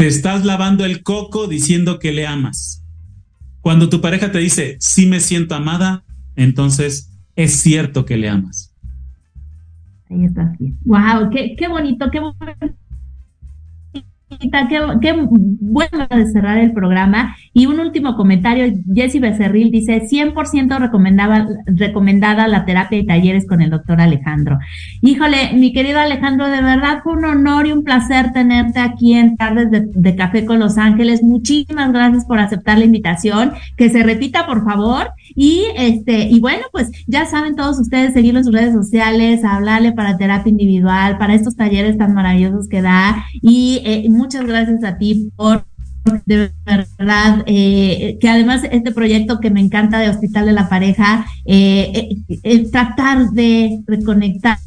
te estás lavando el coco diciendo que le amas. Cuando tu pareja te dice, sí me siento amada, entonces es cierto que le amas. Ahí está. Wow, qué, qué bonito, qué bonito qué, qué bueno de cerrar el programa. Y un último comentario, Jessy Becerril dice, 100% recomendaba, recomendada la terapia y talleres con el doctor Alejandro. Híjole, mi querido Alejandro, de verdad fue un honor y un placer tenerte aquí en Tardes de, de Café con Los Ángeles. Muchísimas gracias por aceptar la invitación. Que se repita, por favor. Y este, y bueno, pues ya saben todos ustedes seguirlo en sus redes sociales, hablarle para terapia individual, para estos talleres tan maravillosos que da. Y eh, muchas gracias a ti por de verdad, eh, que además este proyecto que me encanta de Hospital de la Pareja, eh, eh tratar de reconectar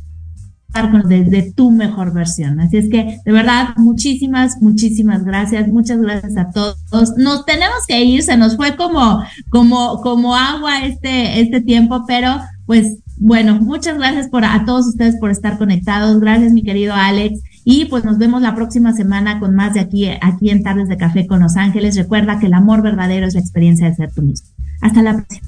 de, de, tu mejor versión. Así es que, de verdad, muchísimas, muchísimas gracias. Muchas gracias a todos. Nos tenemos que ir, se nos fue como, como, como agua este, este tiempo, pero pues bueno, muchas gracias por a todos ustedes por estar conectados. Gracias, mi querido Alex. Y pues nos vemos la próxima semana con más de aquí, aquí en Tardes de Café con Los Ángeles. Recuerda que el amor verdadero es la experiencia de ser tú mismo. Hasta la próxima.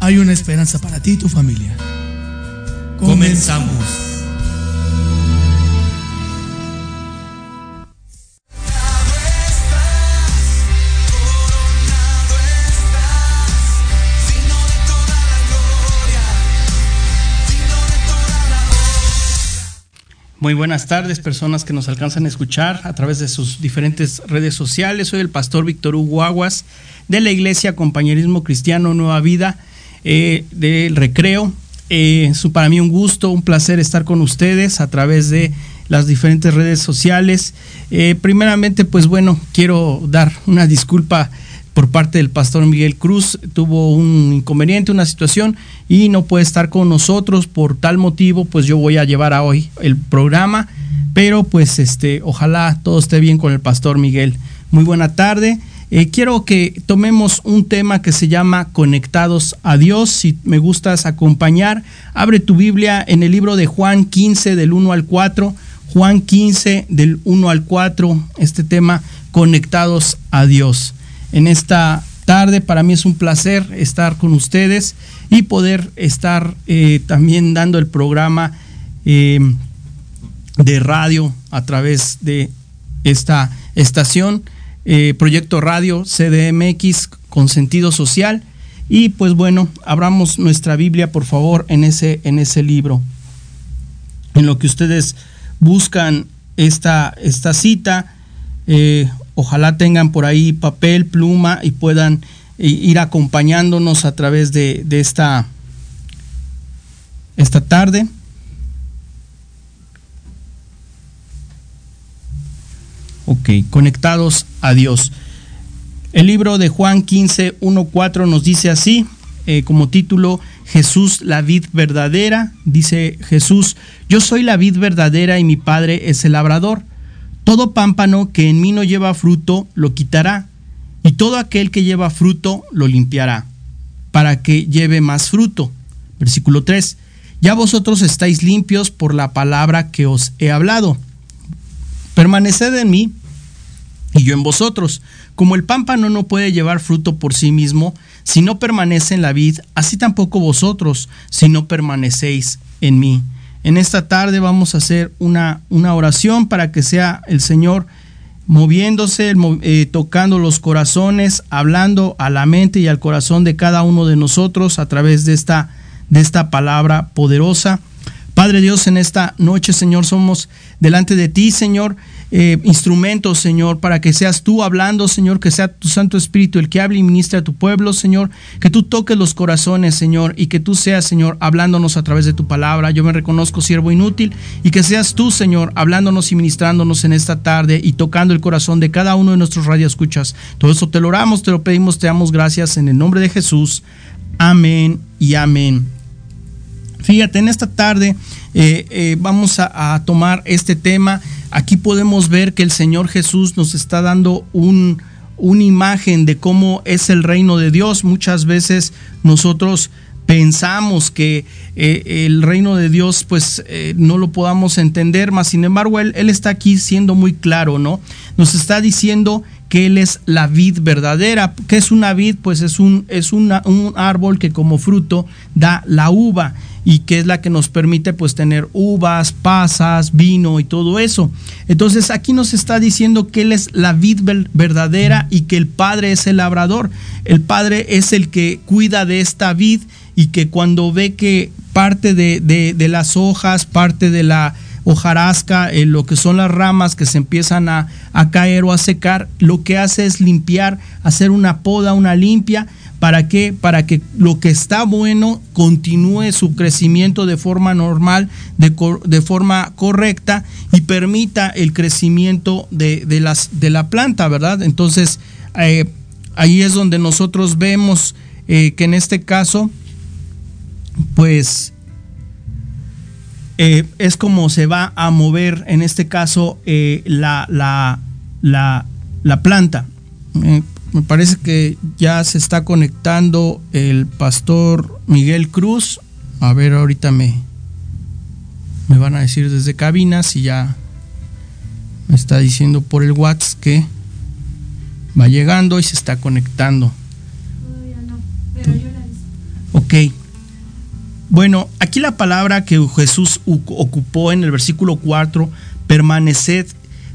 hay una esperanza para ti y tu familia. Comenzamos. Muy buenas tardes, personas que nos alcanzan a escuchar a través de sus diferentes redes sociales. Soy el pastor Víctor Hugo Aguas de la Iglesia Compañerismo Cristiano Nueva Vida eh, del Recreo. Eh, para mí un gusto, un placer estar con ustedes a través de las diferentes redes sociales. Eh, primeramente, pues bueno, quiero dar una disculpa por parte del pastor Miguel Cruz. Tuvo un inconveniente, una situación y no puede estar con nosotros. Por tal motivo, pues yo voy a llevar a hoy el programa. Pero pues este, ojalá todo esté bien con el pastor Miguel. Muy buena tarde. Eh, quiero que tomemos un tema que se llama Conectados a Dios. Si me gustas acompañar, abre tu Biblia en el libro de Juan 15 del 1 al 4. Juan 15 del 1 al 4. Este tema, Conectados a Dios. En esta tarde para mí es un placer estar con ustedes y poder estar eh, también dando el programa eh, de radio a través de esta estación. Eh, Proyecto Radio CDMX con sentido social. Y pues bueno, abramos nuestra Biblia, por favor, en ese, en ese libro. En lo que ustedes buscan esta, esta cita, eh, ojalá tengan por ahí papel, pluma y puedan ir acompañándonos a través de, de esta esta tarde. Ok, conectados a Dios. El libro de Juan 15, 1, 4 nos dice así, eh, como título, Jesús la vid verdadera. Dice Jesús, yo soy la vid verdadera y mi Padre es el labrador. Todo pámpano que en mí no lleva fruto lo quitará, y todo aquel que lleva fruto lo limpiará, para que lleve más fruto. Versículo 3. Ya vosotros estáis limpios por la palabra que os he hablado. Permaneced en mí y yo en vosotros. Como el pámpano no puede llevar fruto por sí mismo si no permanece en la vid, así tampoco vosotros si no permanecéis en mí. En esta tarde vamos a hacer una, una oración para que sea el Señor moviéndose, eh, tocando los corazones, hablando a la mente y al corazón de cada uno de nosotros a través de esta, de esta palabra poderosa. Padre Dios, en esta noche, Señor, somos delante de ti, Señor, eh, instrumentos, Señor, para que seas tú hablando, Señor, que sea tu Santo Espíritu el que hable y ministre a tu pueblo, Señor, que tú toques los corazones, Señor, y que tú seas, Señor, hablándonos a través de tu palabra. Yo me reconozco siervo inútil y que seas tú, Señor, hablándonos y ministrándonos en esta tarde y tocando el corazón de cada uno de nuestros radioescuchas. Todo eso te lo oramos, te lo pedimos, te damos gracias en el nombre de Jesús. Amén y amén. Fíjate, en esta tarde eh, eh, vamos a, tomar este tema. Aquí podemos ver que el Señor Jesús nos está dando un, una imagen de cómo es el reino de Dios. Muchas veces nosotros pensamos que eh, el reino de Dios pues no lo podamos entender, más sin embargo él, él está aquí siendo muy claro, ¿no? Nos está diciendo que Él es la vid verdadera. ¿Qué es una vid? Pues es un, es una, un árbol que como fruto da la uva y que es la que nos permite pues tener uvas, pasas, vino y todo eso. Entonces aquí nos está diciendo que Él es la vid verdadera y que el Padre es el labrador. El Padre es el que cuida de esta vid y que cuando ve que parte de, de, de las hojas, parte de la hojarasca, eh, lo que son las ramas que se empiezan a, a, caer o a secar, lo que hace es limpiar, hacer una poda, una limpia. ¿Para qué? Para que lo que está bueno continúe su crecimiento de forma normal, de, de forma correcta y permita el crecimiento de, de, las, de la planta, ¿verdad? Entonces, eh, ahí es donde nosotros vemos eh, que en este caso, pues eh, es como se va a mover en este caso eh, la, la, la, la, planta. Eh, me parece que ya se está conectando el pastor Miguel Cruz. A ver, ahorita me, me van a decir desde cabina si ya me está diciendo por el WhatsApp que va llegando y se está conectando. No, pero yo la Ok. Bueno, aquí la palabra que Jesús ocupó en el versículo 4, permaneced,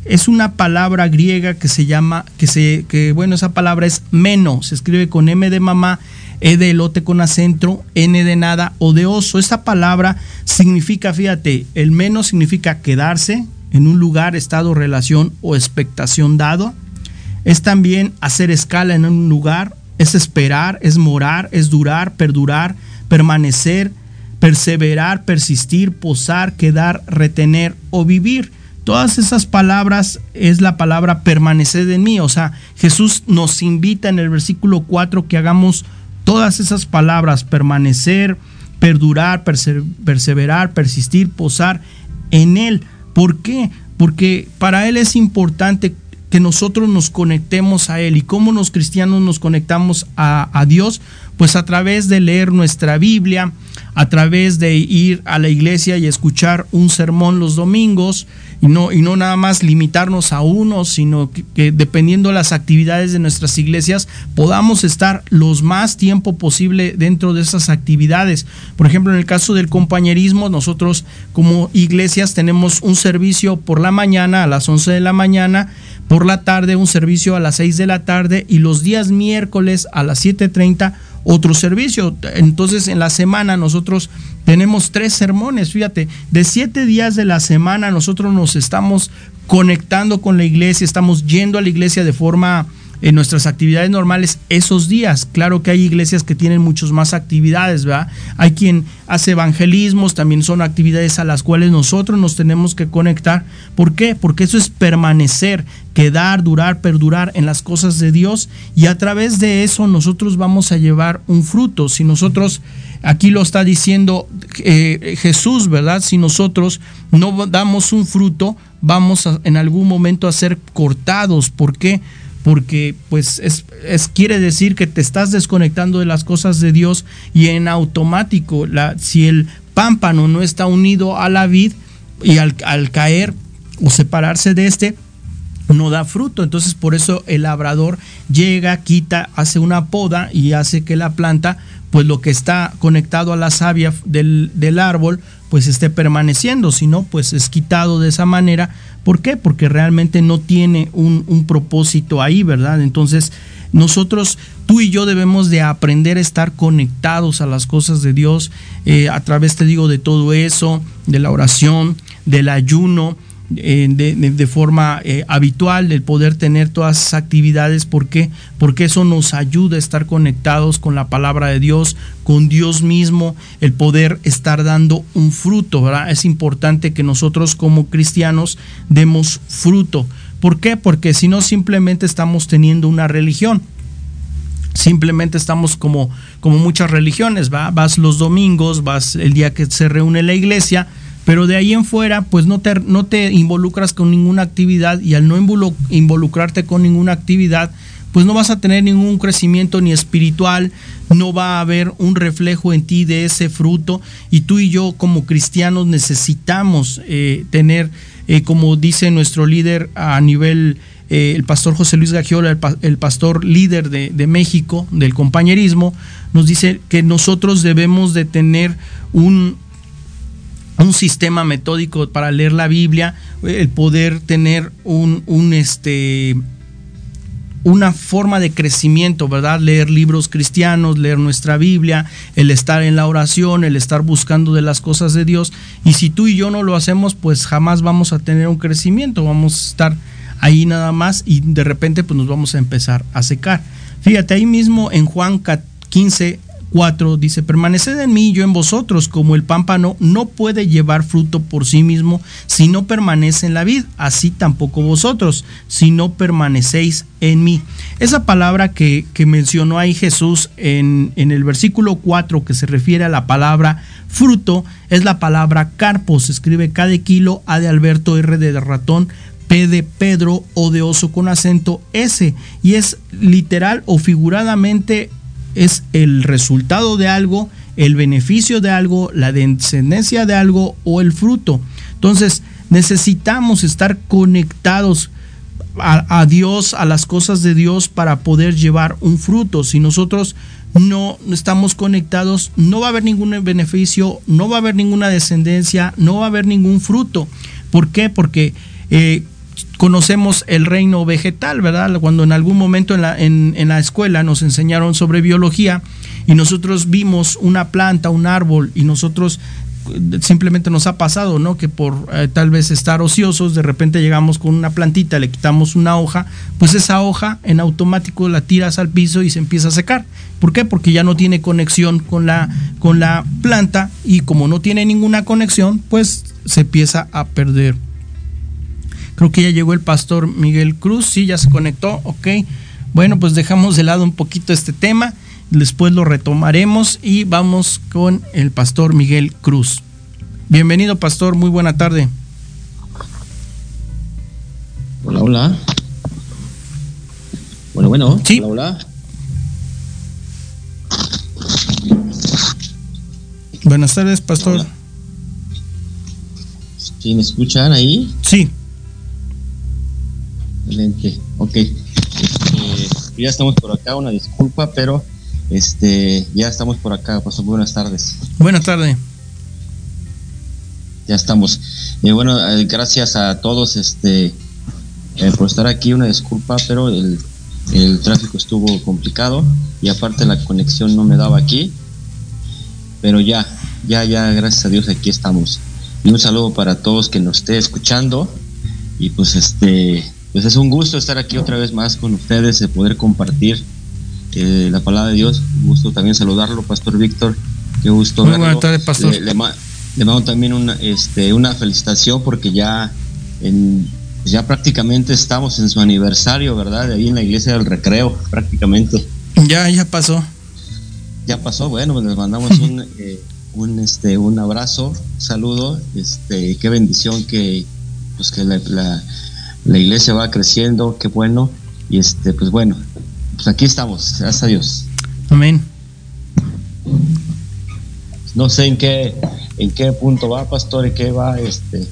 es una palabra griega que se llama, que se, que bueno, esa palabra es meno, se escribe con M de mamá, E de elote con acento, N de nada o de oso. Esta palabra significa, fíjate, el meno significa quedarse en un lugar, estado, relación o expectación dado. Es también hacer escala en un lugar, es esperar, es morar, es durar, perdurar, permanecer, perseverar, persistir, posar, quedar, retener o vivir. Todas esas palabras es la palabra permanecer en mí. O sea, Jesús nos invita en el versículo 4 que hagamos todas esas palabras, permanecer, perdurar, perseverar, persistir, posar en Él. ¿Por qué? Porque para Él es importante que nosotros nos conectemos a Él. ¿Y cómo los cristianos nos conectamos a, Dios? Pues a través de leer nuestra Biblia, a través de ir a la iglesia y escuchar un sermón los domingos y no, y no nada más limitarnos a uno, sino que, que, dependiendo de las actividades de nuestras iglesias podamos estar los más tiempo posible dentro de esas actividades. Por ejemplo, en el caso del compañerismo, nosotros como iglesias tenemos un servicio por la mañana a las 11 de la mañana, por la tarde un servicio a las 6 de la tarde y los días miércoles a las 7.30 otro servicio. Entonces en la semana nosotros tenemos tres sermones, fíjate, de siete días de la semana nosotros nos estamos conectando con la iglesia, estamos yendo a la iglesia de forma en nuestras actividades normales esos días. Claro que hay iglesias que tienen muchos más actividades, ¿verdad? Hay quien hace evangelismos, también son actividades a las cuales nosotros nos tenemos que conectar. ¿Por qué? Porque eso es permanecer, quedar, durar, perdurar en las cosas de Dios y a través de eso nosotros vamos a llevar un fruto. Si nosotros, aquí lo está diciendo eh, Jesús, ¿verdad? Si nosotros no damos un fruto, vamos en algún momento a ser cortados. ¿Por qué? Pues es, es- quiere decir que te estás desconectando de las cosas de Dios y en automático, la, si el pámpano no está unido a la vid y al, al caer o separarse de este, no da fruto. Entonces por eso el labrador llega, quita, hace una poda y hace que la planta, pues lo que está conectado a la savia del, del árbol, pues esté permaneciendo. Si no, pues es quitado de esa manera. ¿Por qué? Porque realmente no tiene un, un propósito ahí, ¿verdad? Entonces nosotros, tú y yo debemos de aprender a estar conectados a las cosas de Dios eh, a través, te digo, de todo eso, de la oración, del ayuno, eh, de, forma eh, habitual, el poder tener todas esas actividades. ¿Por qué? Porque eso nos ayuda a estar conectados con la palabra de Dios, con Dios mismo, el poder estar dando un fruto, ¿verdad? Es importante que nosotros como cristianos demos fruto. ¿Por qué? Porque si no simplemente estamos teniendo una religión simplemente estamos como, como muchas religiones, ¿va? vas los domingos, vas el día que se reúne la iglesia, pero de ahí en fuera, pues no te, no te involucras con ninguna actividad y al no involu- involucrarte con ninguna actividad, pues no vas a tener ningún crecimiento ni espiritual, no va a haber un reflejo en ti de ese fruto y tú y yo como cristianos necesitamos eh, tener, eh, como dice nuestro líder a nivel eh, el pastor José Luis Gagiola, el, el pastor líder de, de México, del compañerismo, nos dice que nosotros debemos de tener un, un sistema metódico para leer la Biblia, el poder tener un, un este una forma de crecimiento, ¿verdad? Leer libros cristianos, leer nuestra Biblia, el estar en la oración, el estar buscando de las cosas de Dios. Y si tú y yo no lo hacemos, pues jamás vamos a tener un crecimiento, vamos a estar ahí nada más y de repente pues nos vamos a empezar a secar. Fíjate, ahí mismo en Juan 15, 4 dice, permaneced en mí yo en vosotros, como el pámpano no puede llevar fruto por sí mismo si no permanece en la vid, así tampoco vosotros, si no permanecéis en mí. Esa palabra que, que mencionó ahí Jesús en, en el versículo 4 que se refiere a la palabra fruto, es la palabra carpo, se escribe K de kilo, A de Alberto, R de ratón, P de Pedro o de oso con acento S y es literal o figuradamente es el resultado de algo, el beneficio de algo, la descendencia de algo o el fruto. Entonces necesitamos estar conectados a, Dios, a las cosas de Dios para poder llevar un fruto. Si nosotros no estamos conectados, no va a haber ningún beneficio, no va a haber ninguna descendencia, no va a haber ningún fruto. ¿Por qué? Porque eh, conocemos el reino vegetal, ¿verdad? Cuando en algún momento en la, en, la escuela nos enseñaron sobre biología y nosotros vimos una planta, un árbol y nosotros eh, simplemente nos ha pasado, ¿no? Que por eh, tal vez estar ociosos, de repente llegamos con una plantita, le quitamos una hoja, pues esa hoja en automático la tiras al piso y se empieza a secar. ¿Por qué? Porque ya no tiene conexión con la, con la planta y como no tiene ninguna conexión, pues se empieza a perder. Creo que ya llegó el pastor Miguel Cruz, sí, ya se conectó, ok. Bueno, pues dejamos de lado un poquito este tema, después lo retomaremos y vamos con el pastor Miguel Cruz. Bienvenido, pastor, muy buena tarde. Hola, hola. Bueno, bueno. Sí. Hola, hola. Buenas tardes, pastor. Hola. ¿Sí me escuchan ahí? Sí, Excelente. Ok. Este, ya estamos por acá, una disculpa, pero este ya estamos por acá. Pastor, buenas tardes. buena tarde. Ya estamos. Eh, bueno, eh, gracias a todos este eh, por estar aquí. Una disculpa, pero el, el tráfico estuvo complicado y aparte la conexión no me daba aquí. Pero ya, ya, ya, gracias a Dios aquí estamos. Y un saludo para todos que nos esté escuchando. Y pues este, pues es un gusto estar aquí otra vez más con ustedes, de poder compartir eh, la palabra de Dios. Un gusto también saludarlo, Pastor Víctor. Qué gusto Muy verlo. buenas tardes, pastor. Le, le ma- le mando también una, este, una felicitación porque ya, en, pues ya prácticamente estamos en su aniversario, ¿verdad? Ahí en la iglesia del recreo, prácticamente. Ya, ya pasó. Ya pasó, bueno, pues les mandamos un, eh, un, este, un abrazo, un saludo, este, qué bendición que, pues que la, la, la iglesia va creciendo, qué bueno, y este, pues bueno, pues aquí estamos, gracias a Dios. Amén. No sé en qué, en qué punto va, pastor, en qué va, este,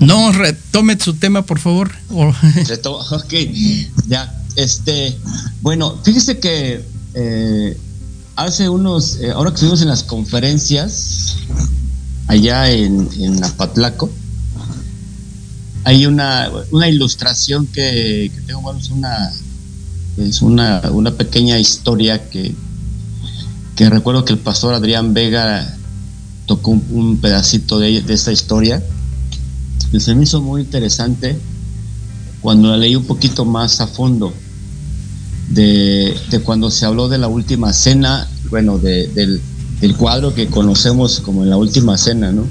No, retome su tema, por favor. Ok, ya, este, bueno, fíjese que eh, hace unos, eh, ahora que estuvimos en las conferencias allá en, en Apatlaco, hay una, una ilustración que, tengo, bueno, es una, es una, una pequeña historia que, que recuerdo que el pastor Adrián Vega tocó un, pedacito de, de esta historia que se me hizo muy interesante cuando la leí un poquito más a fondo de, de cuando se habló de la última cena, bueno, de- del, del cuadro que conocemos como en la última cena, ¿no?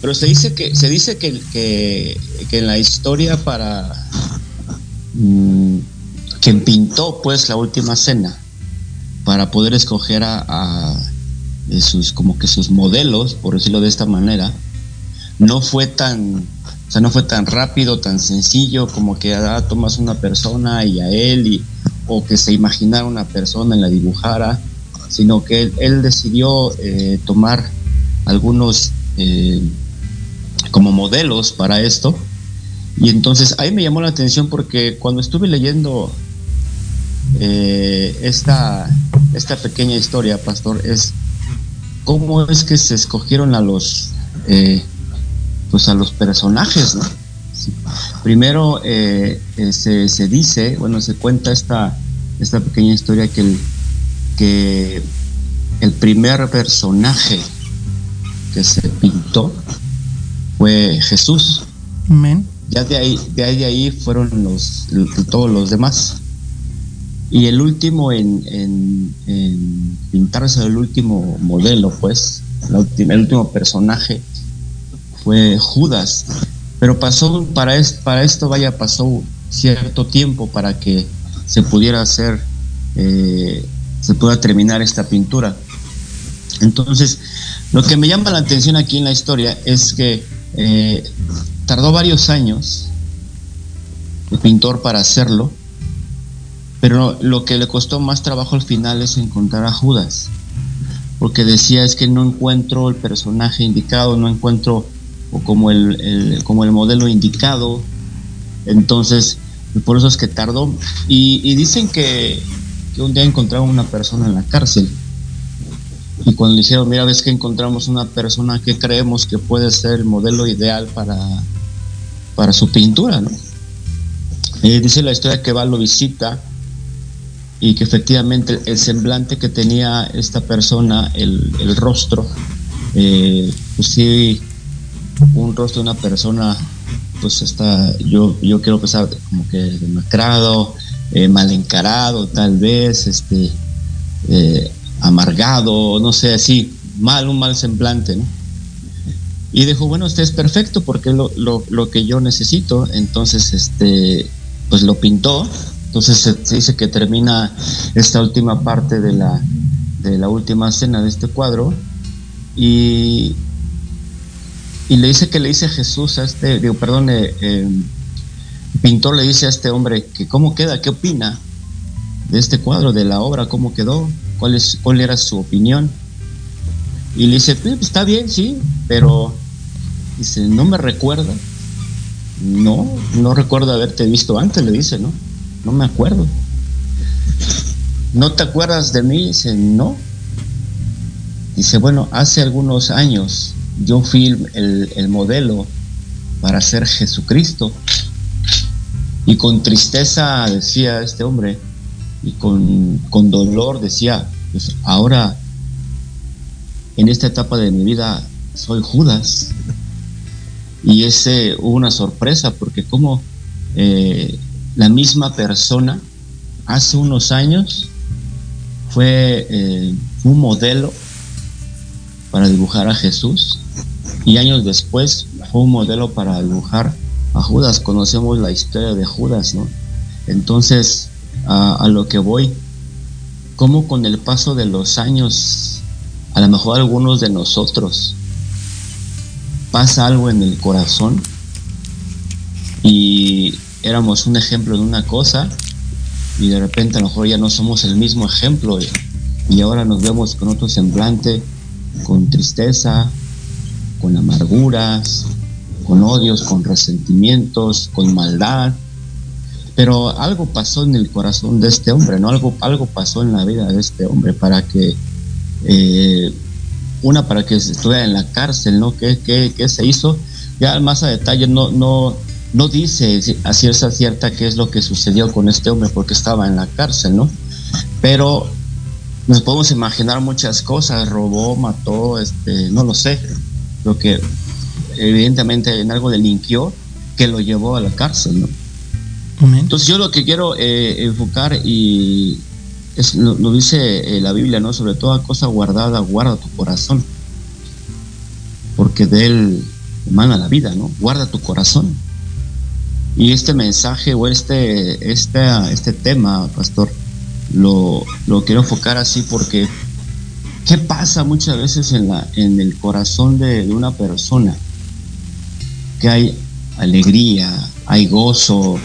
Pero se dice que, se dice que, que, en la historia para mm, quien pintó pues la última cena para poder escoger a, sus como que sus modelos, por decirlo de esta manera, no fue tan, o sea, no fue tan rápido, tan sencillo como que ah, tomas una persona y a él y o que se imaginara una persona y la dibujara, sino que él, él decidió eh, tomar algunos eh, como modelos para esto. Y entonces ahí me llamó la atención porque cuando estuve leyendo eh, esta, esta pequeña historia, pastor, es cómo es que se escogieron a los eh, pues a los personajes. Primero se, se dice, bueno, se cuenta esta, esta pequeña historia que el, que el primer personaje que se pintó fue Jesús. Amén. Ya de ahí, de ahí, de ahí fueron los, todos los demás. Y el último en, en, en pintarse el último modelo, pues, el último personaje fue Judas. Pero pasó, para, es- para esto, vaya, pasó cierto tiempo para que se pudiera hacer, eh, se pueda terminar esta pintura. Entonces, lo que me llama la atención aquí en la historia es que eh, tardó varios años el pintor para hacerlo, pero lo que le costó más trabajo al final es encontrar a Judas, porque decía es que no encuentro el personaje indicado, no encuentro o como el, como el modelo indicado, entonces por eso es que tardó. Y, y dicen que, que un día encontraron una persona en la cárcel y cuando le dijeron, mira, ves que encontramos una persona que creemos que puede ser el modelo ideal para, para su pintura, ¿no? Eh, dice la historia que va, lo visita y que efectivamente el semblante que tenía esta persona, el, el rostro, eh, pues sí, un rostro de una persona, pues está, yo, yo quiero pensar como que demacrado, eh, mal encarado tal vez, este, eh, amargado, no sé, así, mal, un mal semblante, ¿no? Y dijo, bueno, este es perfecto porque es lo, lo, lo que yo necesito. Entonces, este, pues lo pintó. Entonces se, dice que termina esta última parte de la, de la última escena de este cuadro. Y, y le dice que le dice Jesús a este, digo, perdón, eh, el pintor le dice a este hombre que cómo queda, qué opina de este cuadro, de la obra, cómo quedó, cuál, es, cuál era su opinión. Y le dice, "Pues, está bien, sí, pero dice, no me recuerda. No, no recuerdo haberte visto antes, le dice, ¿no? No me acuerdo. ¿No te acuerdas de mí? Dice, no. Dice, bueno, hace algunos años yo fui el, el- el modelo para ser Jesucristo. Y con tristeza decía este hombre, y con, con dolor decía, pues ahora en esta etapa de mi vida soy Judas. Y ese hubo una sorpresa, porque como eh, la misma persona hace unos años fue eh, un modelo para dibujar a Jesús y años después fue un modelo para dibujar a Judas. Conocemos la historia de Judas, ¿no? Entonces, a, lo que voy, como con el paso de los años, a lo mejor algunos de nosotros pasa algo en el corazón y éramos un ejemplo de una cosa y de repente a lo mejor ya no somos el mismo ejemplo y ahora nos vemos con otro semblante, con tristeza, con amarguras, con odios, con resentimientos, con maldad. Pero algo pasó en el corazón de este hombre, ¿no? Algo, algo pasó en la vida de este hombre para que, eh, una, para que estuviera en la cárcel, ¿no? ¿Qué, qué, qué se hizo? Ya más a detalle no, no, no dice a cierta cierta qué es lo que sucedió con este hombre porque estaba en la cárcel, ¿no? Pero nos podemos imaginar muchas cosas, robó, mató, este, no lo sé, lo que evidentemente en algo delinquió que lo llevó a la cárcel, ¿no? Entonces yo lo que quiero eh, enfocar y lo, dice eh, la Biblia, ¿no? Sobre toda cosa guardada, guarda tu corazón, porque de él emana la vida, ¿no? Guarda tu corazón. Y este mensaje o este, este, este tema, pastor, lo, lo quiero enfocar así porque ¿qué pasa muchas veces en, la, en el corazón de una persona? Que hay alegría, hay gozo,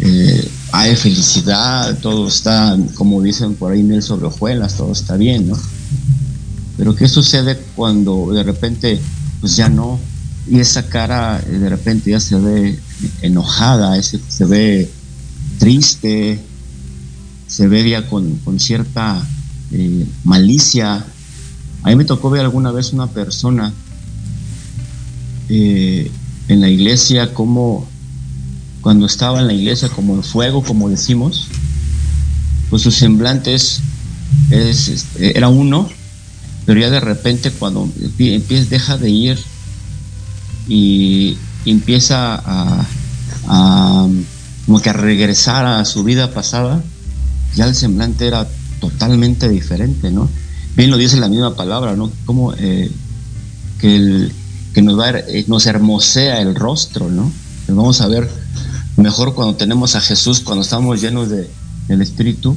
eh, hay felicidad, todo está, como dicen por ahí, mil sobre hojuelas, todo está bien, ¿no? Pero ¿qué sucede cuando de repente, pues ya no, y esa cara eh, de repente ya se ve enojada, ese- se ve triste, se ve ya con, con cierta eh, malicia. A mí me tocó ver alguna vez una persona en la iglesia como cuando estaba en la iglesia como en fuego, como decimos, pues su semblante es, es, este, era uno, pero ya de repente cuando empie- empieza, deja de ir y empieza a, a como que a regresar a su vida pasada, ya el semblante era totalmente diferente, ¿no? Bien lo dice la misma palabra, ¿no? Como eh, que, el, que nos, va eh, nos hermosea el rostro, ¿no? Nos vamos a ver mejor cuando tenemos a Jesús, cuando estamos llenos de, del Espíritu,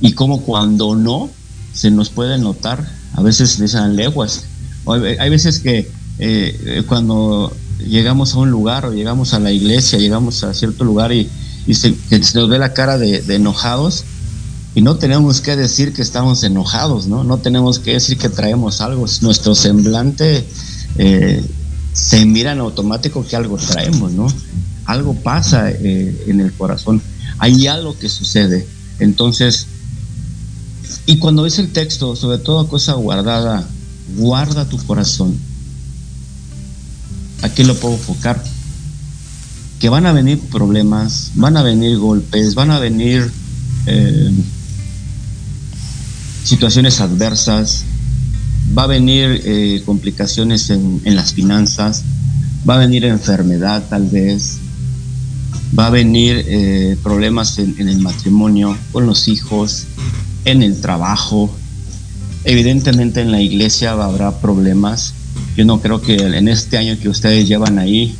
y como cuando no, se nos puede notar, a veces dicen leguas. Hay, veces que eh, cuando llegamos a un lugar o llegamos a la iglesia, llegamos a cierto lugar y, se, nos ve la cara de, de enojados, y no tenemos que decir que estamos enojados, ¿no? No tenemos que decir que traemos algo. Nuestro semblante eh, se mira en automático que algo traemos, ¿no? Algo pasa eh, en el corazón. Hay algo que sucede. Entonces, y cuando ves el texto, sobre todo cosa guardada, guarda tu corazón. Aquí lo puedo enfocar. Que van a venir problemas, van a venir golpes, van a venir eh, situaciones adversas, va a venir eh, complicaciones en, en las finanzas, va a venir enfermedad tal vez, va a venir eh, problemas en, el matrimonio, con los hijos, en el trabajo. Evidentemente en la iglesia habrá problemas. Yo no creo que en este año que ustedes llevan ahí,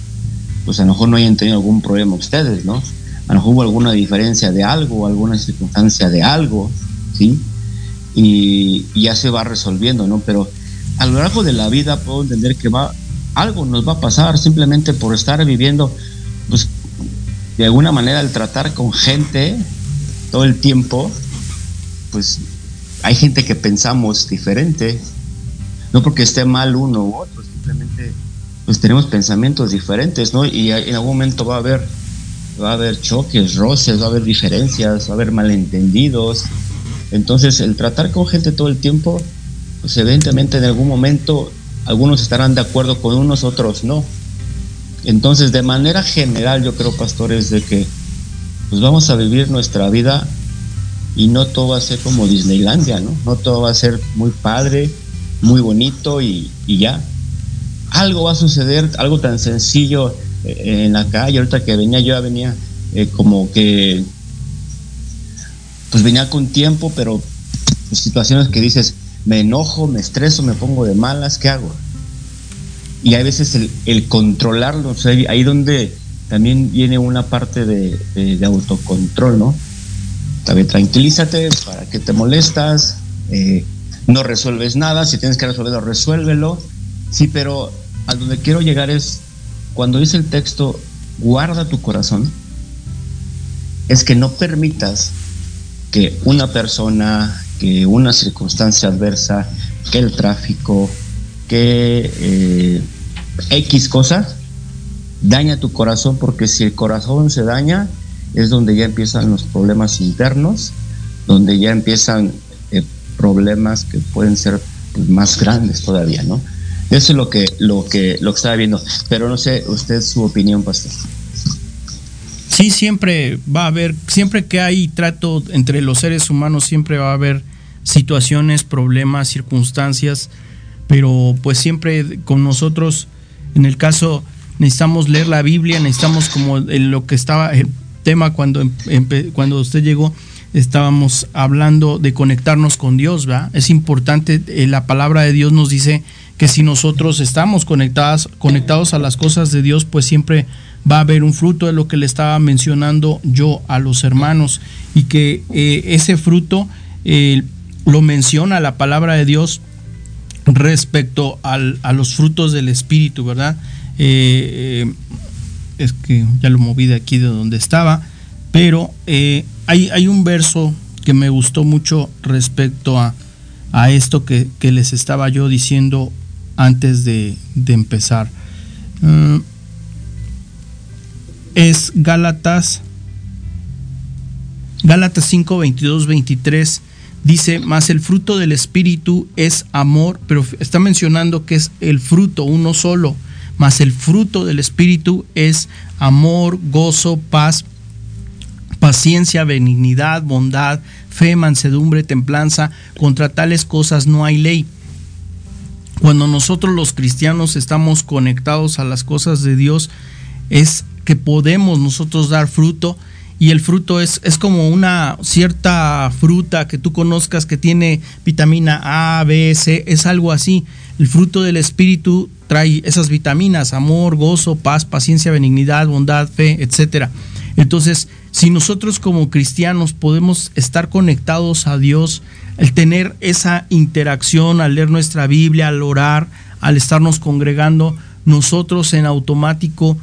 pues a lo mejor no hayan tenido algún problema ustedes, ¿no? A lo mejor hubo alguna diferencia de algo, alguna circunstancia de algo, ¿sí? Y, y ya se va resolviendo, ¿no? Pero a lo largo de la vida puedo entender que va, algo nos va a pasar simplemente por estar viviendo, pues de alguna manera al tratar con gente todo el tiempo, pues hay gente que pensamos diferente, no porque esté mal uno u otro, simplemente pues tenemos pensamientos diferentes, ¿no? Y en algún momento va a haber va a haber choques, roces, va a haber diferencias, va a haber malentendidos. Entonces, el tratar con gente todo el tiempo, pues evidentemente en algún momento algunos estarán de acuerdo con unos, otros no. Entonces, de manera general, yo creo, pastores, de que pues vamos a vivir nuestra vida y no todo va a ser como Disneylandia, ¿no? No todo va a ser muy padre, muy bonito y, ya. Algo va a suceder, algo tan sencillo eh, en la calle, ahorita que venía, yo ya venía eh, como que, pues venía con tiempo, pero pues, situaciones que dices, me enojo, me estreso, me pongo de malas, ¿qué hago? Y hay veces el, el controlarlo, o sea, ahí donde también viene una parte de, autocontrol, ¿no? También tranquilízate, ¿para qué te molestas? Eh, no resuelves nada, si tienes que resolverlo, resuélvelo. Sí, pero a donde quiero llegar es, cuando dice el texto, guarda tu corazón, es que no permitas que una persona, que una circunstancia adversa, que el tráfico, que eh, X cosas, daña tu corazón, porque si el corazón se daña, es donde ya empiezan los problemas internos, donde ya empiezan eh, problemas que pueden ser pues, más grandes todavía, ¿no? Eso es lo que, lo que, lo que estaba viendo. Pero no sé, usted su opinión, pastor. Sí, siempre va a haber, siempre que hay trato entre los seres humanos, siempre va a haber situaciones, problemas, circunstancias, pero pues siempre con nosotros, en el caso, necesitamos leer la Biblia, necesitamos como en lo que estaba el tema cuando, em- cuando usted llegó, estábamos hablando de conectarnos con Dios, ¿va? Es importante, eh, la palabra de Dios nos dice que si nosotros estamos conectadas, conectados a las cosas de Dios, pues siempre va a haber un fruto de lo que le estaba mencionando yo a los hermanos y que eh, ese fruto eh, lo menciona la palabra de Dios respecto al- a los frutos del Espíritu, ¿verdad? Eh, eh, es que ya lo moví de aquí de donde estaba, pero eh, hay, hay un verso que me gustó mucho respecto a, a esto que, que les estaba yo diciendo antes de, de empezar. Mm, es Gálatas Gálatas 5, 22, 23 dice, más el fruto del Espíritu es amor, pero está mencionando que es el fruto, uno solo, más el fruto del Espíritu es amor, gozo, paz, paciencia, benignidad, bondad, fe, mansedumbre, templanza, contra tales cosas no hay ley. Cuando nosotros los cristianos estamos conectados a las cosas de Dios, es que podemos nosotros dar fruto y el fruto es, es como una cierta fruta que tú conozcas que tiene vitamina A, B, C, es algo así. El fruto del Espíritu trae esas vitaminas, amor, gozo, paz, paciencia, benignidad, bondad, fe, etcétera. Entonces, si nosotros como cristianos podemos estar conectados a Dios, el tener esa interacción, al leer nuestra Biblia, al orar, al estarnos congregando, nosotros en automático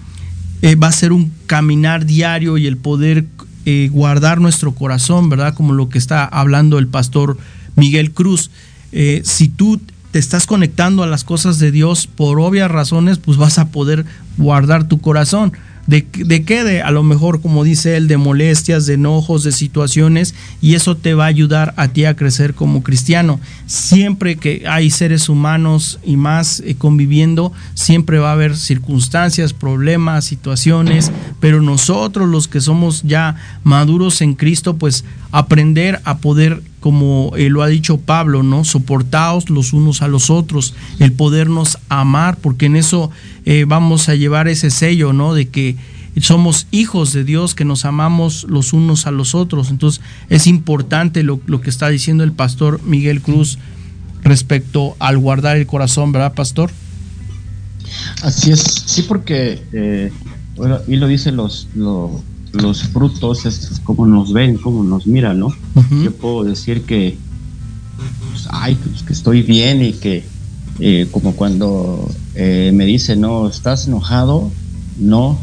eh, va a ser un caminar diario y el poder eh, guardar nuestro corazón, ¿verdad? Como lo que está hablando el pastor Miguel Cruz. Eh, si tú te estás conectando a las cosas de Dios por obvias razones, pues vas a poder guardar tu corazón. ¿De, de qué? De, a lo mejor, como dice él, de molestias, de enojos, de situaciones, y eso te va a ayudar a ti a crecer como cristiano. Siempre que hay seres humanos y más eh, conviviendo, siempre va a haber circunstancias, problemas, situaciones, pero nosotros los que somos ya maduros en Cristo, pues aprender a poder como eh, lo ha dicho Pablo, ¿no? Soportaos los unos a los otros, el podernos amar, porque en eso eh, vamos a llevar ese sello, ¿no? De que somos hijos de Dios, que nos amamos los unos a los otros. Entonces es importante lo, lo que está diciendo el pastor Miguel Cruz respecto al guardar el corazón, ¿verdad, pastor? Así es, sí, porque, eh, bueno, y lo dicen los, lo- los frutos, es como nos ven, como nos miran, ¿no? Yo puedo decir que, pues, ay, pues, que estoy bien y que, eh, como cuando eh, me dicen, no, ¿estás enojado? No,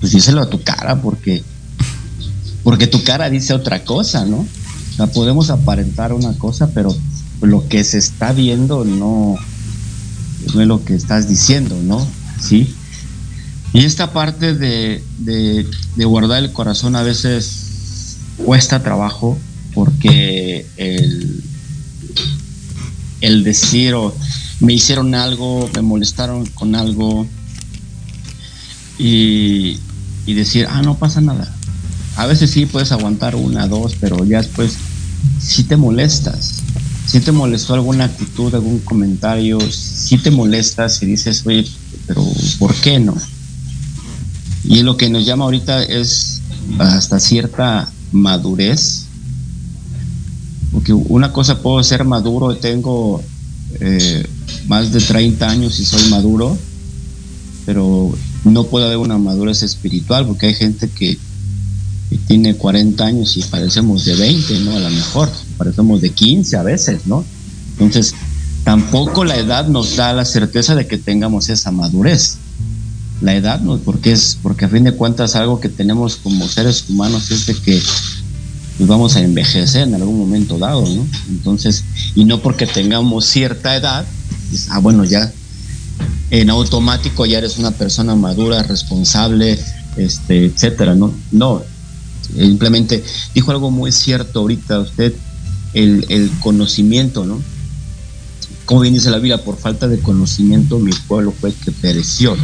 pues díselo a tu cara, porque, porque tu cara dice otra cosa, ¿no? O sea, podemos aparentar una cosa, pero lo que se está viendo no, no es lo que estás diciendo, ¿no? Sí. Y esta parte de, de- de guardar el corazón a veces cuesta trabajo porque el, el decir o me hicieron algo, me molestaron con algo y, y decir, ah, no pasa nada. A veces sí puedes aguantar una, dos, pero ya después sí te molestas. Si te molestó alguna actitud, algún comentario, si te molestas y dices, oye, pero ¿por qué no? Y lo que nos llama ahorita es hasta cierta madurez. Porque una cosa puedo ser maduro, tengo eh, más de 30 años y soy maduro, pero no puede haber una madurez espiritual porque hay gente que, que tiene 40 años y parecemos de 20, ¿no? A lo mejor, parecemos de 15 a veces, ¿no? Entonces, tampoco la edad nos da la certeza de que tengamos esa madurez. La edad, no, porque es, porque a fin de cuentas algo que tenemos como seres humanos es de que pues vamos a envejecer en algún momento dado, ¿no? Entonces, y no porque tengamos cierta edad, ah, bueno, ya en automático ya eres una persona madura, responsable, este, etcétera, ¿no? No, simplemente dijo algo muy cierto ahorita usted, el, conocimiento, ¿no? Como bien dice la Biblia, por falta de conocimiento mi pueblo fue que pereció.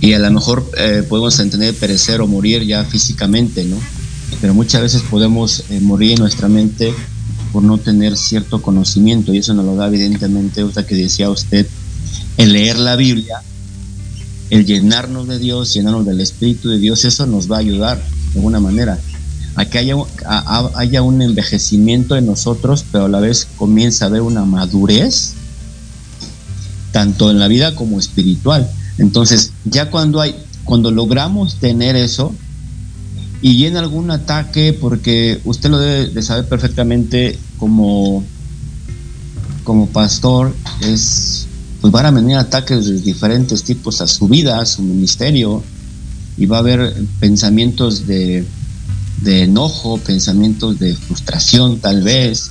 Y a lo mejor eh, podemos entender perecer o morir ya físicamente, ¿no? Pero muchas veces podemos eh, morir en nuestra mente por no tener cierto conocimiento y eso nos lo da evidentemente, usted que decía usted, el leer la Biblia, el llenarnos de Dios, llenarnos del Espíritu de Dios, eso nos va a ayudar de alguna manera a que haya, a- haya un envejecimiento en nosotros, pero a la vez comienza a haber una madurez, tanto en la vida como espiritual. Entonces, ya cuando hay, cuando logramos tener eso, y viene algún ataque, porque usted lo debe de saber perfectamente como, como pastor, es pues van a venir ataques de diferentes tipos a su vida, a su ministerio, y va a haber pensamientos de, de enojo, pensamientos de frustración tal vez,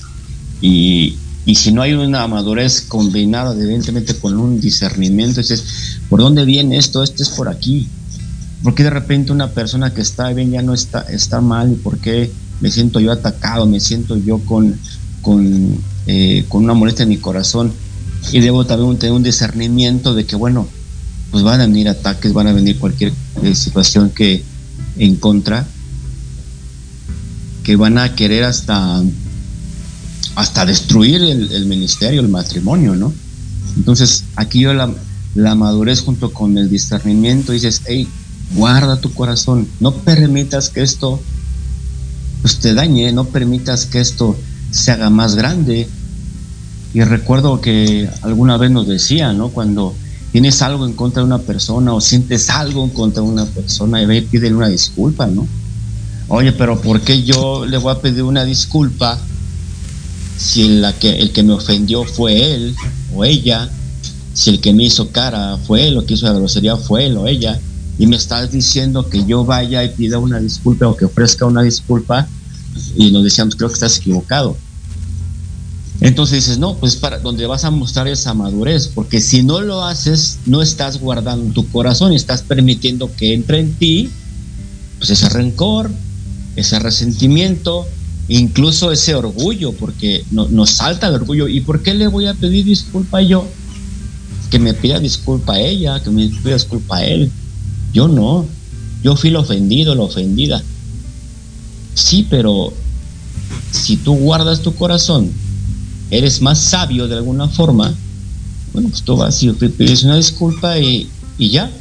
y, y si no hay una madurez combinada evidentemente con un discernimiento, dices, ¿por dónde viene esto? Esto es por aquí. ¿Por qué de repente una persona que está bien ya no está, está mal? ¿Y por qué me siento yo atacado? ¿Me siento yo con, con, eh, con una molestia en mi corazón? Y debo también tener un discernimiento de que, bueno, pues van a venir ataques, van a venir cualquier eh, situación que en contra, que van a querer hasta hasta destruir el, el ministerio, el matrimonio, ¿no? Entonces, aquí yo la, la madurez junto con el discernimiento dices, hey, guarda tu corazón, no permitas que esto pues, te dañe, no permitas que esto se haga más grande. Y recuerdo que alguna vez nos decía, ¿no? Cuando tienes algo en contra de una persona o sientes algo en contra de una persona, y ve una disculpa, ¿no? Oye, pero ¿por qué yo le voy a pedir una disculpa si que, el que me ofendió fue él o ella? Si el que me hizo cara fue él o que hizo la grosería fue él o ella, y me estás diciendo que yo vaya y pida una disculpa o que ofrezca una disculpa, y nos decíamos, creo que estás equivocado. Entonces dices, no, pues para donde vas a mostrar esa madurez, porque si no lo haces, no estás guardando tu corazón y estás permitiendo que entre en ti, pues ese rencor, ese resentimiento, incluso ese orgullo, porque no- nos salta el orgullo. ¿Y por qué le voy a pedir disculpa yo? Que me pida disculpa a ella, que me pida disculpa a él. Yo no. Yo fui el ofendido, la ofendida. Sí, pero si tú guardas tu corazón, eres más sabio de alguna forma, bueno, pues tú vas y pides una disculpa y, ya.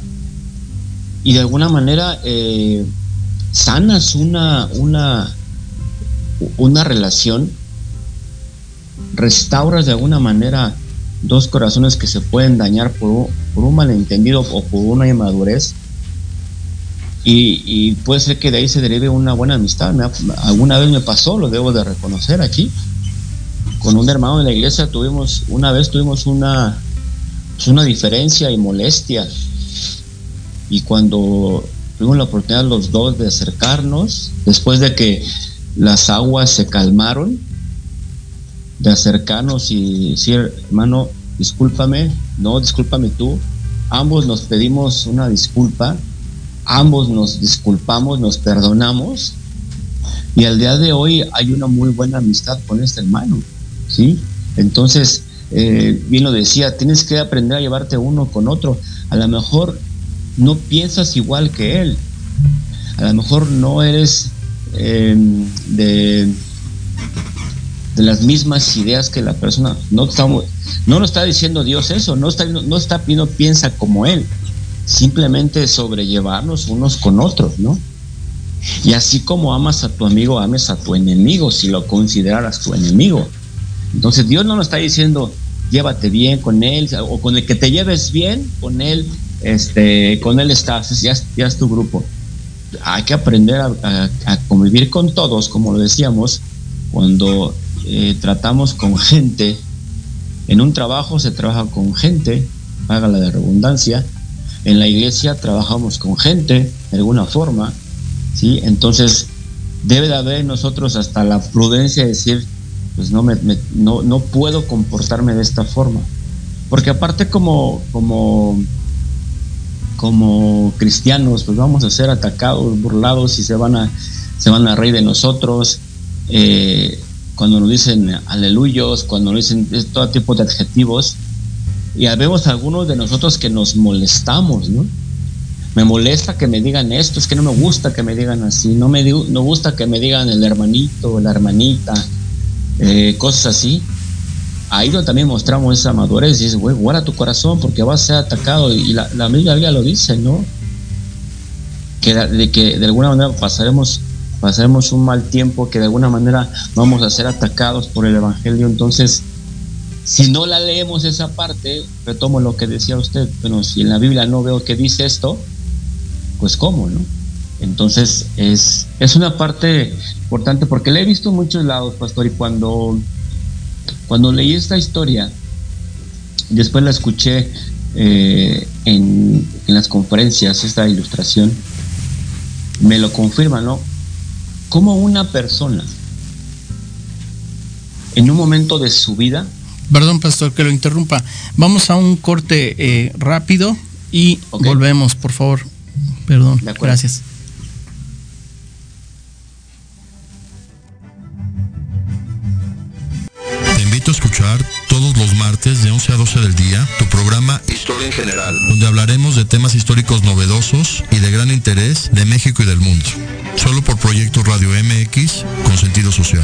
Y de alguna manera eh, sanas una, una, una relación, restauras de alguna manera dos corazones que se pueden dañar por por un malentendido o por una inmadurez. Y, y puede ser que de ahí se derive una buena amistad. Me alguna vez me pasó, lo debo de reconocer aquí. Con un hermano de la iglesia tuvimos, una vez tuvimos una, pues una diferencia y molestia. Y cuando tuvimos la oportunidad los dos de acercarnos, después de que las aguas se calmaron, de acercarnos y decir, hermano, discúlpame, no, discúlpame tú. Ambos nos pedimos una disculpa, ambos nos disculpamos, nos perdonamos. Y al día de hoy hay una muy buena amistad con este hermano, ¿sí? Entonces, eh, bien lo decía, tienes que aprender a llevarte uno con otro. A lo mejor no piensas igual que él, a lo mejor no eres eh, de, de las mismas ideas que la persona. No estamos, no lo está diciendo Dios eso, no está, no está no piensa como él. Simplemente sobrellevarnos unos con otros, ¿no? Y así como amas a tu amigo, ames a tu enemigo, si lo consideraras tu enemigo. Entonces Dios no nos está diciendo, llévate bien con él, o con el que te lleves bien, con él, este, con él estás, ya, es- tu grupo. Hay que aprender a convivir con todos, como lo decíamos, cuando eh, tratamos con gente, en un trabajo se trabaja con gente, haga la de redundancia, en la iglesia trabajamos con gente, de alguna forma, ¿sí? Entonces, debe de haber nosotros hasta la prudencia de decir, pues no, me, no, no puedo comportarme de esta forma. Porque aparte como, como, como cristianos, pues vamos a ser atacados, burlados y se van a, se van a reír de nosotros. eh, cuando nos dicen aleluyos, cuando nos dicen todo tipo de adjetivos, y vemos algunos de nosotros que nos molestamos, ¿no? Me molesta que me digan esto, es que no me gusta que me digan así, no me no gusta que me digan el hermanito, la hermanita, eh, cosas así. Ahí donde también mostramos esa madurez, y dices, güey, guarda tu corazón porque vas a ser atacado, y la, la misma Biblia lo dice, ¿no? Que de que de alguna manera pasaremos, pasaremos un mal tiempo, que de alguna manera vamos a ser atacados por el Evangelio, entonces si no la leemos esa parte, retomo lo que decía usted, bueno, si en la Biblia no veo que dice esto, pues cómo, ¿no? Entonces es, es una parte importante porque la he visto en muchos lados, pastor, y cuando, cuando leí esta historia, después la escuché eh, en, en las conferencias, esta ilustración, me lo confirma, ¿no? Como una persona en un momento de su vida Perdón, pastor, que lo interrumpa. Vamos a un corte eh, rápido y volvemos, por favor. Perdón, gracias. Te invito a escuchar todos los martes de 11 a 12 del día tu programa Historia en General, donde hablaremos de temas históricos novedosos y de gran interés de México y del mundo. Solo por Proyecto Radio MX con sentido social.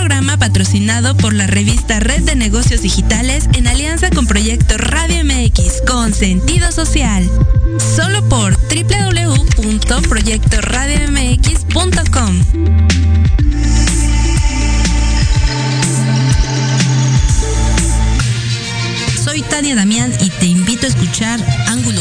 Programa patrocinado por la revista Red de Negocios Digitales en alianza con Proyecto Radio MX con sentido social. Solo por www.proyectoradiomx.com. Soy Tania Damián y te invito a escuchar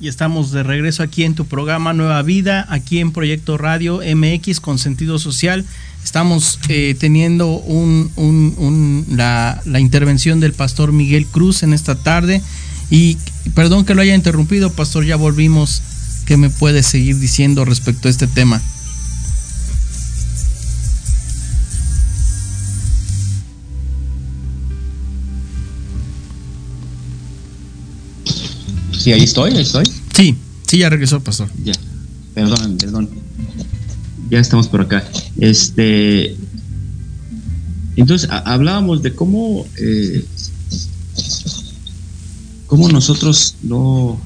Y estamos de regreso aquí en tu programa Nueva Vida, aquí en Proyecto Radio MX con sentido social. Estamos eh, teniendo un, un- un- la, la intervención del pastor Miguel Cruz en esta tarde. Y perdón que lo haya interrumpido, pastor, ya volvimos. ¿Qué me puede seguir diciendo respecto a este tema? Sí, ahí estoy, ahí estoy. Sí, sí, ya regresó, pastor. Ya, perdón, perdón. Ya estamos por acá. Este, entonces ha- hablábamos de cómo, eh, cómo nosotros no,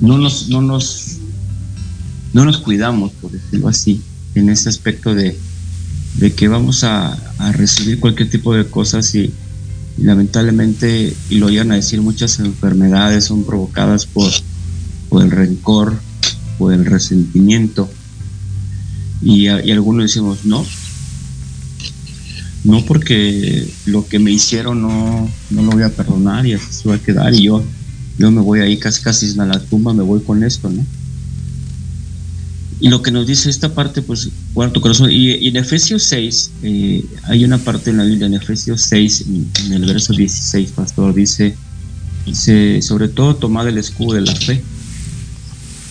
no nos, no nos, no nos cuidamos, por decirlo así, en ese aspecto de, de que vamos a, a recibir cualquier tipo de cosas y, lamentablemente, y lo iban a decir, muchas enfermedades son provocadas por, por el rencor, por el resentimiento. Y algunos decimos, no, no porque lo que me hicieron no, no lo voy a perdonar y así se va a quedar y yo, yo me voy ahí casi casi a la tumba, me voy con esto, ¿no? Y lo que nos dice esta parte, pues, guarda tu corazón. Y, en Efesios 6, eh, hay una parte en la Biblia, en Efesios 6, en, en el verso 16, pastor, dice, dice, sobre todo tomad el escudo de la fe,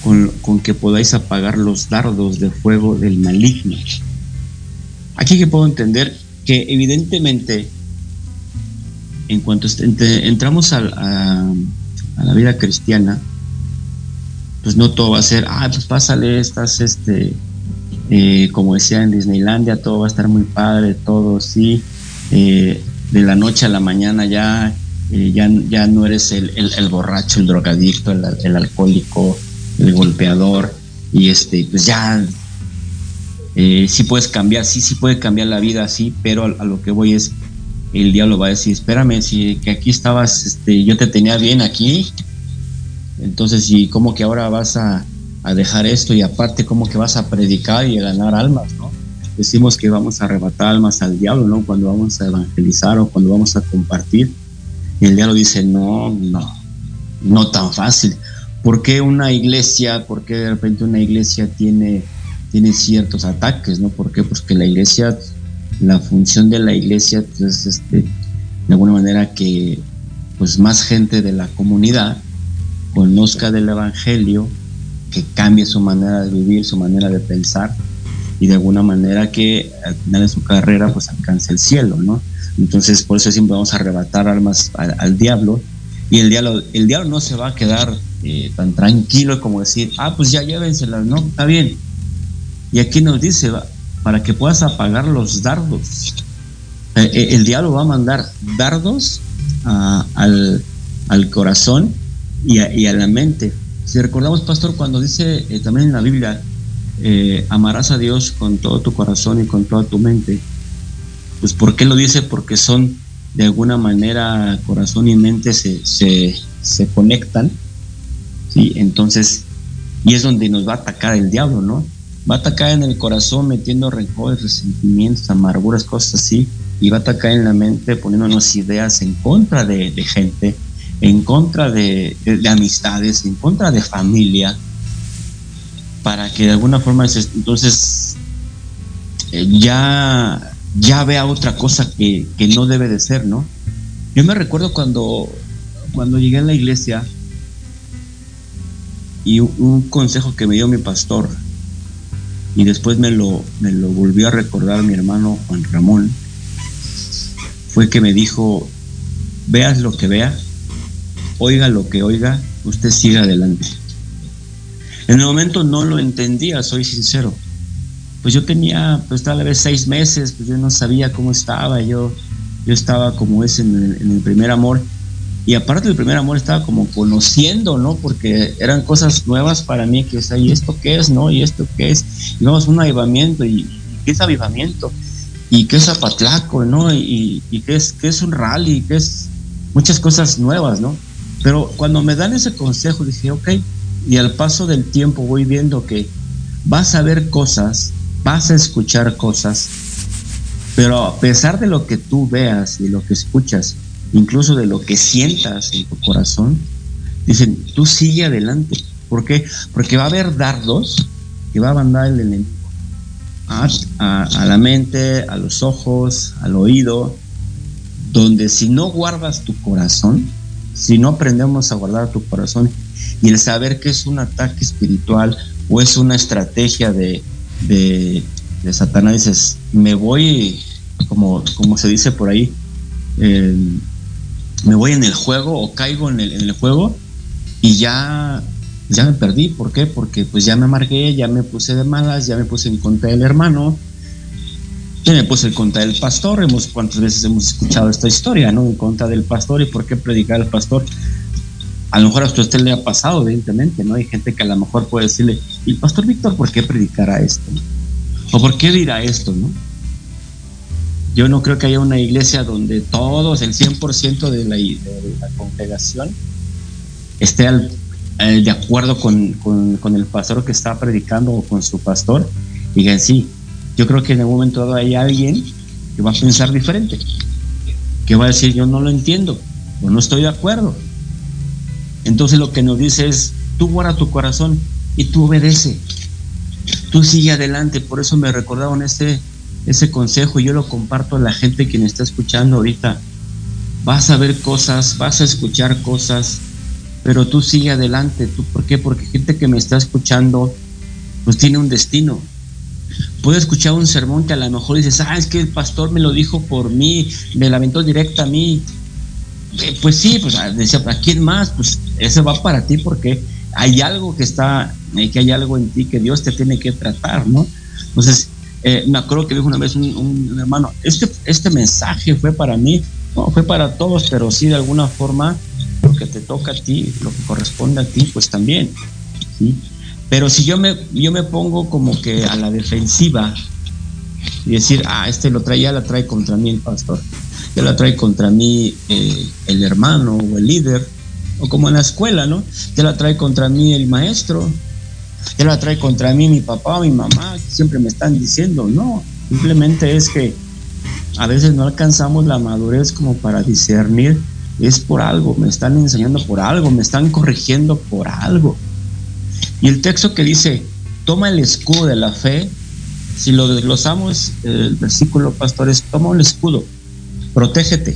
con, con que podáis apagar los dardos de fuego del maligno. Aquí que puedo entender que evidentemente, en cuanto entramos a la vida cristiana, pues no todo va a ser, ah, pues pásale, estás, este, eh, como decía en Disneylandia, todo va a estar muy padre, todo, sí, eh, de la noche a la mañana ya, eh, ya, ya no eres el, borracho, el drogadicto, el, el alcohólico, el golpeador, y este, pues ya, eh, sí puedes cambiar, sí, sí puede cambiar la vida, sí, pero a, a lo que voy es, el diablo va a decir, espérame, si que aquí estabas, este, yo te tenía bien aquí, entonces, ¿y cómo que ahora vas a, dejar esto? Y aparte, ¿cómo que vas a predicar y a ganar almas, no? Decimos que vamos a arrebatar almas al diablo, ¿no? Cuando vamos a evangelizar o cuando vamos a compartir. Y el diablo dice, no, no, no tan fácil. ¿Por qué una iglesia, por qué de repente una iglesia tiene, tiene ciertos ataques, no? ¿Por qué? Pues que la iglesia, la función de la iglesia, pues, es este, de alguna manera que pues más gente de la comunidad conozca del Evangelio, que cambie su manera de vivir, su manera de pensar y de alguna manera que al final de su carrera pues alcance el cielo, ¿no? Entonces por eso siempre vamos a arrebatar almas al, diablo y el diablo, el diablo no se va a quedar eh, tan tranquilo como decir, ah, pues ya llévenselas, ¿no? Está bien. Y aquí nos dice, para que puedas apagar los dardos. Eh, eh, el diablo va a mandar dardos a- al, al corazón y a, la mente. Si recordamos, pastor, cuando dice eh, también en la Biblia, eh, amarás a Dios con todo tu corazón y con toda tu mente, pues ¿por qué lo dice? Porque son de alguna manera corazón y mente se, se, se conectan, ¿sí? Entonces, y es donde nos va a atacar el diablo, ¿no? Va a atacar en el corazón metiendo rencores, resentimientos, amarguras, cosas así, y va a atacar en la mente poniéndonos ideas en contra de gente, en contra de, de- de amistades, en contra de familia, para que de alguna forma entonces eh, ya, vea otra cosa que, no debe de ser, ¿no? Yo me recuerdo cuando, cuando llegué a la iglesia y un, un consejo que me dio mi pastor y después me lo, me lo volvió a recordar mi hermano Juan Ramón, fue que me dijo, veas lo que vea, oiga lo que oiga, usted siga adelante. En el momento no lo entendía, soy sincero. Pues yo tenía, pues tal vez seis meses, pues yo no sabía cómo estaba, yo, yo estaba como es en el, primer amor. Y aparte del primer amor estaba como conociendo, ¿no? Porque eran cosas nuevas para mí, que es, ¿y esto qué es, no? ¿Y esto qué es? Y vamos un avivamiento, ¿y, y qué es avivamiento? ¿Y qué es zapatlaco, no? Y, y qué, es, qué es un rally, qué es muchas cosas nuevas, ¿no? Pero cuando me dan ese consejo, dije, ok, y al paso del tiempo voy viendo que vas a ver cosas, vas a escuchar cosas, pero a pesar de lo que tú veas y lo que escuchas, incluso de lo que sientas en tu corazón, Dicen, tú sigue adelante. ¿Por qué? Porque va a haber dardos que va a mandar el enemigo a, la mente, a los ojos, al oído, donde si no guardas tu corazón, si no aprendemos a guardar tu corazón y el saber que es un ataque espiritual o es una estrategia de, de, Satanás, dices, me voy, como, como se dice por ahí, eh, me voy en el juego o caigo en el, en el juego y ya, ya me perdí. ¿Por qué? Porque pues ya me amargué, ya me puse de malas, ya me puse en contra del hermano, ya me puse en contra del pastor. Hemos, ¿Cuántas veces hemos escuchado esta historia, no? En contra del pastor y por qué predicar al pastor. A lo mejor a usted le ha pasado, evidentemente, ¿no? Hay gente que a lo mejor puede decirle, ¿y pastor Víctor por qué predicará esto? ¿O por qué dirá esto, no? Yo no creo que haya una iglesia donde todos, el 100% de la, de la congregación, esté de acuerdo con, con- con el pastor que está predicando o con su pastor. Digan, sí, yo creo que en algún momento dado hay alguien que va a pensar diferente, que va a decir, yo no lo entiendo, o no estoy de acuerdo. Entonces lo que nos dice es, tú guarda tu corazón y tú obedece. Tú sigue adelante. Por eso me recordaron ese, ese consejo y yo lo comparto a la gente que me está escuchando ahorita. Vas a ver cosas, vas a escuchar cosas, pero tú sigue adelante. ¿Tú por qué? Porque gente que me está escuchando, pues tiene un destino. Puede escuchar un sermón que a lo mejor dices, ah, es que el pastor me lo dijo por mí, me la aventó directa a mí. Eh, pues sí, pues ah, decía, ¿a quién más? Pues ese va para ti porque hay algo que está, eh, que hay algo en ti que Dios te tiene que tratar, ¿no? Entonces, eh, me acuerdo que dijo una vez un, un hermano, este, este mensaje fue para mí, no, fue para todos, pero sí de alguna forma lo que te toca a ti, lo que corresponde a ti, pues también, ¿sí? Pero si yo me, yo me pongo como que a la defensiva y decir, ah, este lo trae, ya la trae contra mí el pastor, ya la trae contra mí eh, el hermano o el líder, o como en la escuela, ¿no? Ya la trae contra mí el maestro, ya la trae contra mí mi papá o mi mamá, siempre me están diciendo, no, simplemente es que a veces no alcanzamos la madurez como para discernir, es por algo, me están enseñando por algo, me están corrigiendo por algo. Y el texto que dice, toma el escudo de la fe, si lo desglosamos, el versículo, pastores, toma el escudo, protégete.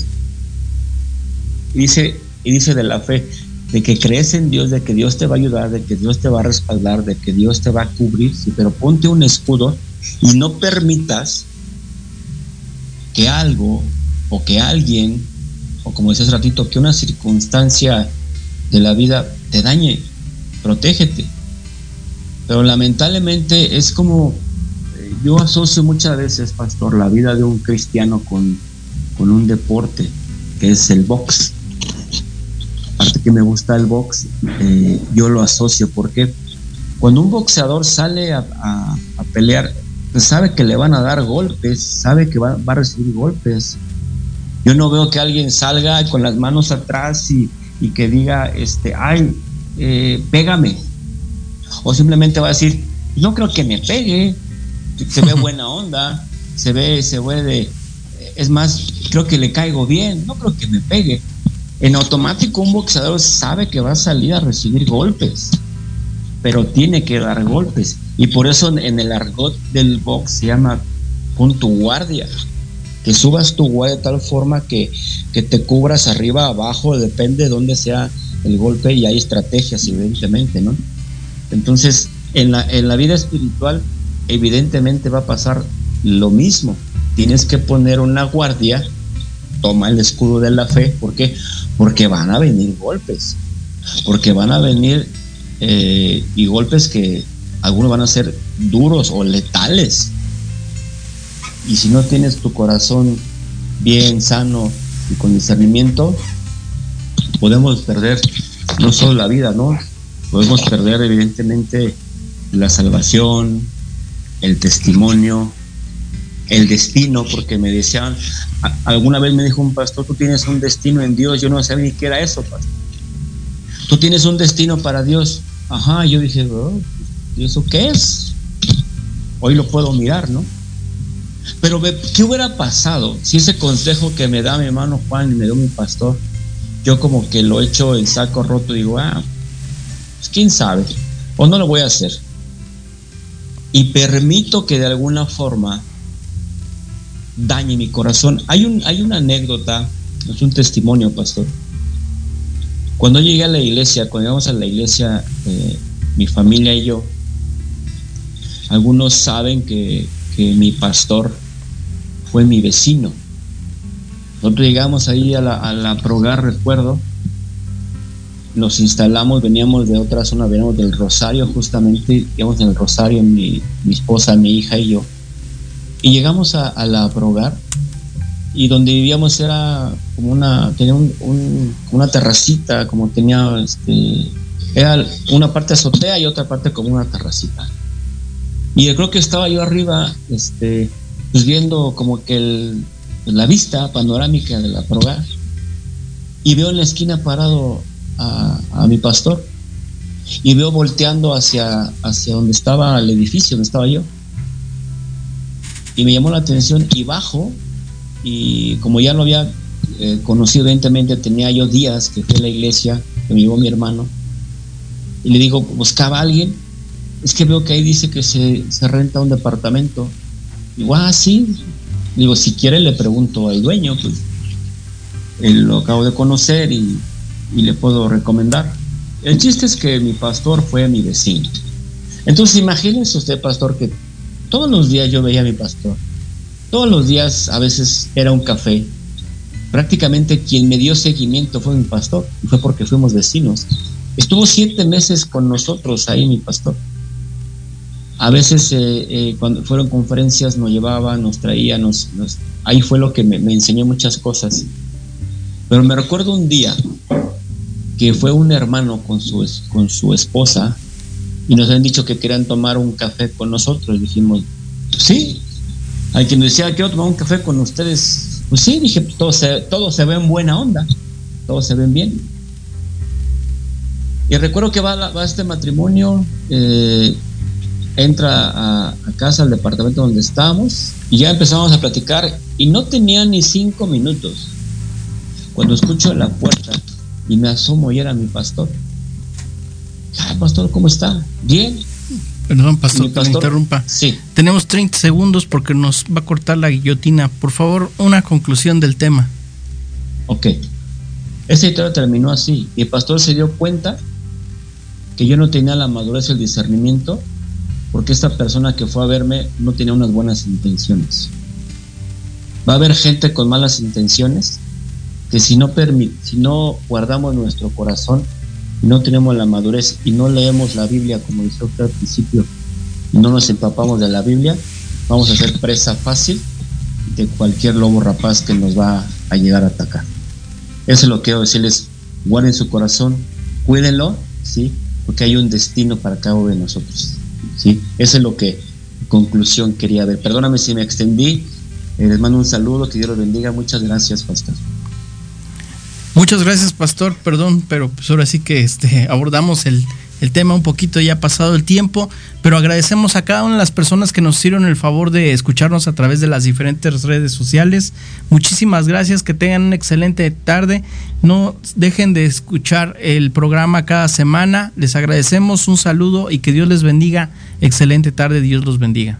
Y dice, y dice de la fe, de que crees en Dios, de que Dios te va a ayudar, de que Dios te va a respaldar, de que Dios te va a cubrir, sí, pero ponte un escudo y no permitas que algo o que alguien, o como decía hace ratito, que una circunstancia de la vida te dañe, protégete. Pero lamentablemente es como, eh, yo asocio muchas veces, pastor, la vida de un cristiano con, con un deporte, que es el box. Aparte que me gusta el box, eh, yo lo asocio porque cuando un boxeador sale a, pelear, pues sabe que le van a dar golpes, sabe que va, va a recibir golpes. Yo no veo que alguien salga con las manos atrás y, y que diga, este, ay, eh, pégame. O simplemente va a decir, no creo que me pegue. Se ve buena onda, se ve, se ve de, es más, creo que le caigo bien, no creo que me pegue. En automático un boxeador sabe que va a salir a recibir golpes, pero tiene que dar golpes. Y por eso en el argot del box se llama pon tu guardia, que subas tu guardia de tal forma que, que te cubras arriba, abajo, depende de dónde sea el golpe y hay estrategias, evidentemente, ¿no? Entonces, en la, en la vida espiritual, evidentemente va a pasar lo mismo. Tienes que poner una guardia, toma el escudo de la fe, ¿por qué? Porque van a venir golpes, porque van a venir eh, y golpes que algunos van a ser duros o letales. Y si no tienes tu corazón bien sano y con discernimiento, podemos perder no solo la vida, ¿no? Podemos perder evidentemente la salvación, el testimonio, el destino, porque me decían, alguna vez me dijo un pastor, tú tienes un destino en Dios, yo no sabía ni qué era eso, pastor. Tú tienes un destino para Dios. Ajá, yo dije, "Oh, ¿y eso qué es? Hoy lo puedo mirar, ¿no? Pero ¿qué hubiera pasado si ese consejo que me da mi hermano Juan y me dio mi pastor yo como que lo echo en saco roto, digo, ah, pues quién sabe, o no lo voy a hacer. Y permito que de alguna forma dañe mi corazón. Hay, un, hay una anécdota, es un testimonio, pastor. Cuando llegué a la iglesia, cuando llegamos a la iglesia, eh, mi familia y yo, algunos saben que, que mi pastor fue mi vecino. Nosotros llegamos ahí a la, a la Progar, recuerdo, nos instalamos, veníamos de otra zona, veníamos del Rosario, justamente, íbamos en el Rosario, mi, mi esposa, mi hija y yo. Y llegamos a, a la Progar y donde vivíamos era como una, tenía un, un- una terracita, como tenía, este, era una parte azotea y otra parte como una terracita. Y yo creo que estaba yo arriba, este, pues viendo como que el- la vista panorámica de la Progar y veo en la esquina parado a, mi pastor y veo volteando hacia, hacia donde estaba el edificio, donde estaba yo. Y me llamó la atención y bajo y como ya lo había eh, conocido evidentemente, tenía yo días que fui a la iglesia, que me llevó mi hermano, y le digo, buscaba a alguien, es que veo que ahí dice que se, se renta un departamento. Digo, ah, sí. Digo, si quiere le pregunto al dueño, pues él lo acabo de conocer y, y le puedo recomendar. El chiste es que mi pastor fue mi vecino. Entonces imagínese usted, pastor, que todos los días yo veía a mi pastor. Todos los días a veces era un café. Prácticamente quien me dio seguimiento fue mi pastor y fue porque fuimos vecinos. Estuvo siete meses con nosotros ahí mi pastor. A veces eh, eh, cuando fueron conferencias nos llevaba, nos traía, nos, nos- ahí fue lo que me, me enseñó muchas cosas. Pero me recuerdo un día que fue un hermano con su, con su esposa y nos habían dicho que querían tomar un café con nosotros. Dijimos, sí. Hay quien decía, quiero tomar un café con ustedes. Pues sí, dije, pues todo se, todo buena onda, todos se ven bien. Y recuerdo que va, va este matrimonio, eh, entra a, a casa, al departamento donde estábamos, y ya empezamos a platicar, y no tenía ni cinco minutos. Cuando escucho la puerta y me asomo y era mi pastor. Ah, pastor, ¿cómo está? Bien. Perdón, pastor, Mi que pastor- interrumpa. Sí. Tenemos 30 segundos porque nos va a cortar la guillotina. Por favor, una conclusión del tema. Ok. Esa historia terminó así. Mi pastor se dio cuenta que yo no tenía la madurez y el discernimiento porque esta persona que fue a verme no tenía unas buenas intenciones. Va a haber gente con malas intenciones que si no, si no guardamos nuestro corazón no tenemos la madurez y no leemos la Biblia como dice usted al principio no nos empapamos de la Biblia, vamos a ser presa fácil de cualquier lobo rapaz que nos va a llegar a atacar. Eso es lo que quiero decirles, guarden su corazón, cuídenlo, ¿sí? Porque hay un destino para cada uno de nosotros, ¿sí? Eso es lo que, conclusión, quería ver. Perdóname si me extendí, eh, les mando un saludo, que Dios los bendiga, muchas gracias, pastor. Muchas gracias, pastor. Perdón, pero pues ahora sí que este, abordamos el, el tema un poquito ya pasado el tiempo, pero agradecemos a cada una de las personas que nos hicieron el favor de escucharnos a través de las diferentes redes sociales. Muchísimas gracias, que tengan una excelente tarde. No dejen de escuchar el programa cada semana. Les agradecemos un saludo y que Dios les bendiga. Excelente tarde, Dios los bendiga.